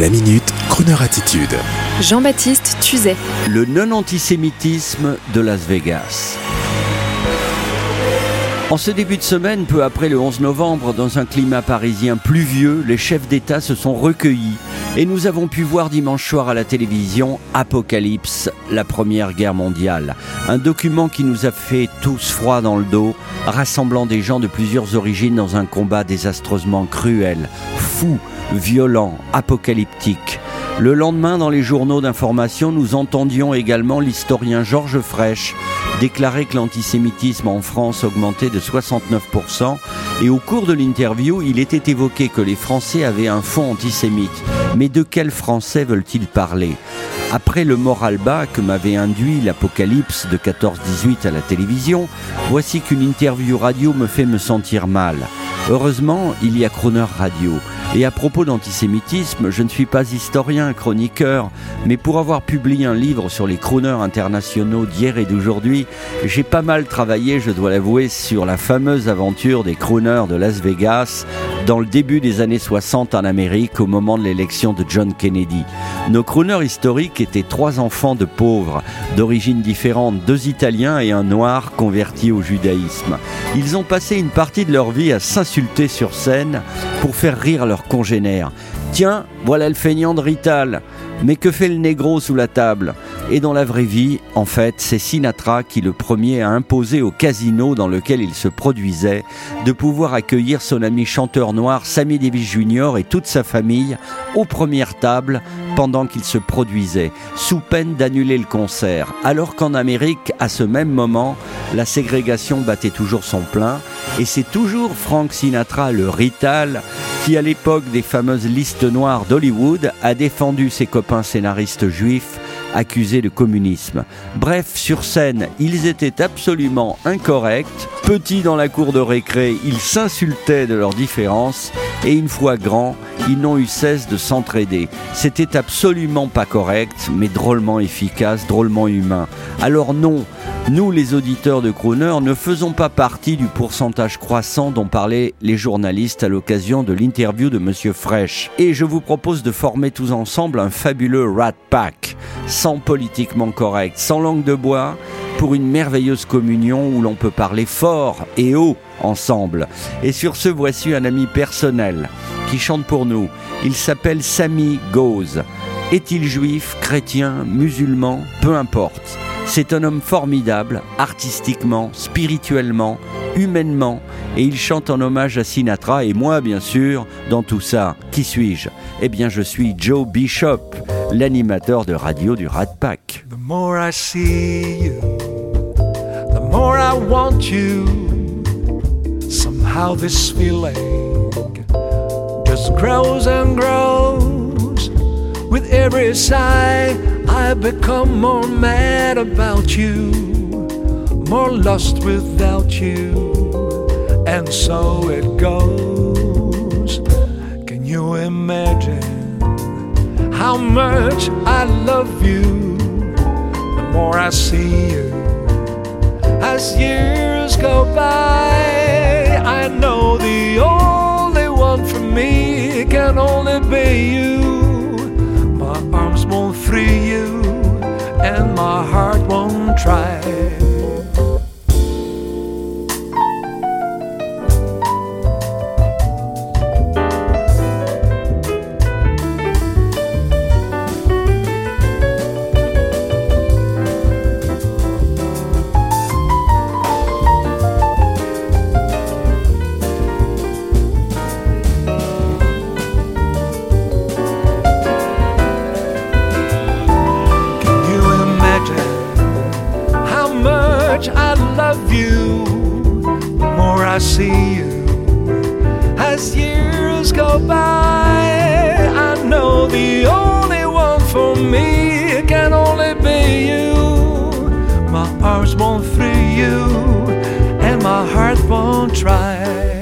La minute, Kroneur attitude. Jean-Baptiste Tuzet. Le non-antisémitisme de Las Vegas. En ce début de semaine, peu après le 11 novembre, dans un climat parisien pluvieux, les chefs d'État se sont recueillis et nous avons pu voir dimanche soir à la télévision Apocalypse, la Première Guerre mondiale. Un document qui nous a fait tous froid dans le dos, rassemblant des gens de plusieurs origines dans un combat désastreusement cruel, fou, violent, apocalyptique. Le lendemain, dans les journaux d'information, nous entendions également l'historien Georges Frêche déclarer que l'antisémitisme en France augmentait de 69% et au cours de l'interview, il était évoqué que les Français avaient un fond antisémite. Mais de quels Français veulent-ils parler? Après le moral bas que m'avait induit l'apocalypse de 14-18 à la télévision, voici qu'une interview radio me fait me sentir mal. Heureusement, il y a Croner Radio. Et à propos d'antisémitisme, je ne suis pas historien, chroniqueur, mais pour avoir publié un livre sur les crooners internationaux d'hier et d'aujourd'hui, j'ai pas mal travaillé, je dois l'avouer, sur la fameuse aventure des crooners de Las Vegas dans le début des années 60 en Amérique au moment de l'élection de John Kennedy. Nos crooners historiques étaient trois enfants de pauvres, d'origines différentes, deux Italiens et un noir converti au judaïsme. Ils ont passé une partie de leur vie à sur scène pour faire rire leurs congénères. Tiens, voilà le feignant de Rital. Mais que fait le négro sous la table? Et dans la vraie vie, en fait, c'est Sinatra qui le premier a imposé au casino dans lequel il se produisait de pouvoir accueillir son ami chanteur noir Sammy Davis Jr. et toute sa famille aux premières tables pendant qu'il se produisait, sous peine d'annuler le concert. Alors qu'en Amérique, à ce même moment, la ségrégation battait toujours son plein et c'est toujours Frank Sinatra, le Rital, qui à l'époque des fameuses listes noires d'Hollywood a défendu ses copains scénaristes juifs accusés de communisme. Bref, sur scène, ils étaient absolument incorrects. Petits dans la cour de récré, ils s'insultaient de leurs différences et une fois grands, ils n'ont eu cesse de s'entraider. C'était absolument pas correct, mais drôlement efficace, drôlement humain. Alors non, nous, les auditeurs de Crooner, ne faisons pas partie du pourcentage croissant dont parlaient les journalistes à l'occasion de l'interview de Monsieur Fresh. Et je vous propose de former tous ensemble un fabuleux Rat Pack, sans politiquement correct, sans langue de bois, pour une merveilleuse communion où l'on peut parler fort et haut ensemble. Et sur ce, voici un ami personnel qui chante pour nous. Il s'appelle Samy Goz. Est-il juif, chrétien, musulman? Peu importe. C'est un homme formidable, artistiquement, spirituellement, humainement, et il chante en hommage à Sinatra, et moi, bien sûr, dans tout ça, qui suis-je? Eh bien, je suis Joe Bishop, l'animateur de radio du Rat Pack. The more I see you, the more I want you. Somehow this feeling grows and grows with every sigh. I become more mad about you, more lost without you, and so it goes. Can you imagine how much I love you? The more I see you, as years go by, you. My arms won't free you, and my heart won't try. Much I love you? The more I see you, as years go by, I know the only one for me can only be you. My arms won't free you, and my heart won't try.